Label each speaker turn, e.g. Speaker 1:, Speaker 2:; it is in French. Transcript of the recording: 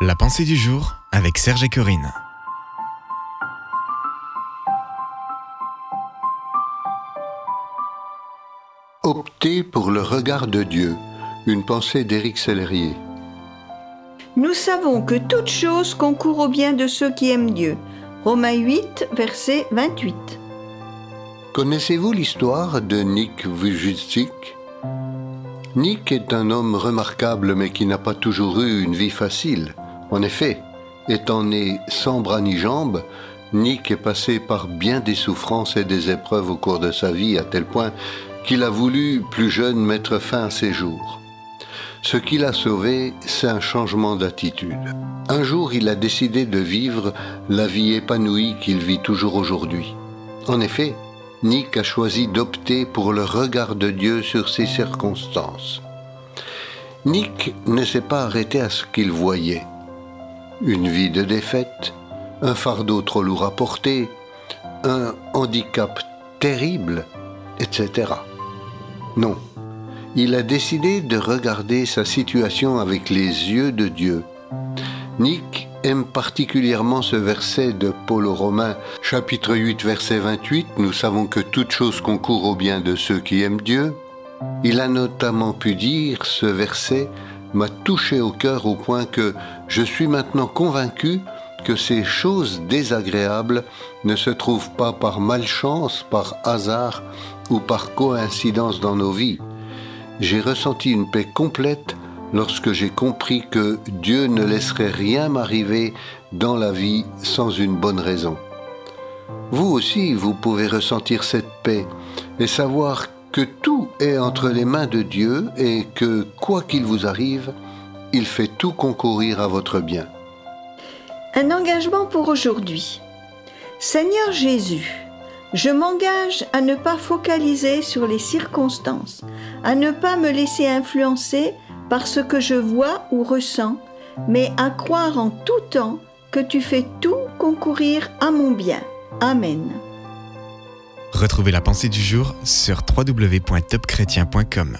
Speaker 1: La pensée du jour avec Serge et Corinne.
Speaker 2: Optez pour le regard de Dieu. Une pensée d'Éric Sellerier.
Speaker 3: Nous savons que toute chose concourt au bien de ceux qui aiment Dieu. Romains 8, verset 28.
Speaker 2: Connaissez-vous l'histoire de Nick Vujicic? Nick est un homme remarquable mais qui n'a pas toujours eu une vie facile. En effet, étant né sans bras ni jambes, Nick est passé par bien des souffrances et des épreuves au cours de sa vie à tel point qu'il a voulu, plus jeune, mettre fin à ses jours. Ce qui l'a sauvé, c'est un changement d'attitude. Un jour, il a décidé de vivre la vie épanouie qu'il vit toujours aujourd'hui. En effet, Nick a choisi d'opter pour le regard de Dieu sur ses circonstances. Nick ne s'est pas arrêté à ce qu'il voyait. Une vie de défaite, un fardeau trop lourd à porter, un handicap terrible, etc. Non, il a décidé de regarder sa situation avec les yeux de Dieu. Nick aime particulièrement ce verset de Paul aux Romains, chapitre 8, verset 28. Nous savons que toute chose concourt au bien de ceux qui aiment Dieu. Il a notamment pu dire, ce verset m'a touché au cœur au point que je suis maintenant convaincu que ces choses désagréables ne se trouvent pas par malchance, par hasard ou par coïncidence dans nos vies. J'ai ressenti une paix complète lorsque j'ai compris que Dieu ne laisserait rien m'arriver dans la vie sans une bonne raison. Vous aussi, vous pouvez ressentir cette paix et savoir que tout est entre les mains de Dieu et que, quoi qu'il vous arrive, il fait tout concourir à votre bien.
Speaker 3: Un engagement pour aujourd'hui. Seigneur Jésus, je m'engage à ne pas focaliser sur les circonstances, à ne pas me laisser influencer par ce que je vois ou ressens, mais à croire en tout temps que tu fais tout concourir à mon bien. Amen.
Speaker 1: Retrouvez la pensée du jour sur www.topchrétien.com.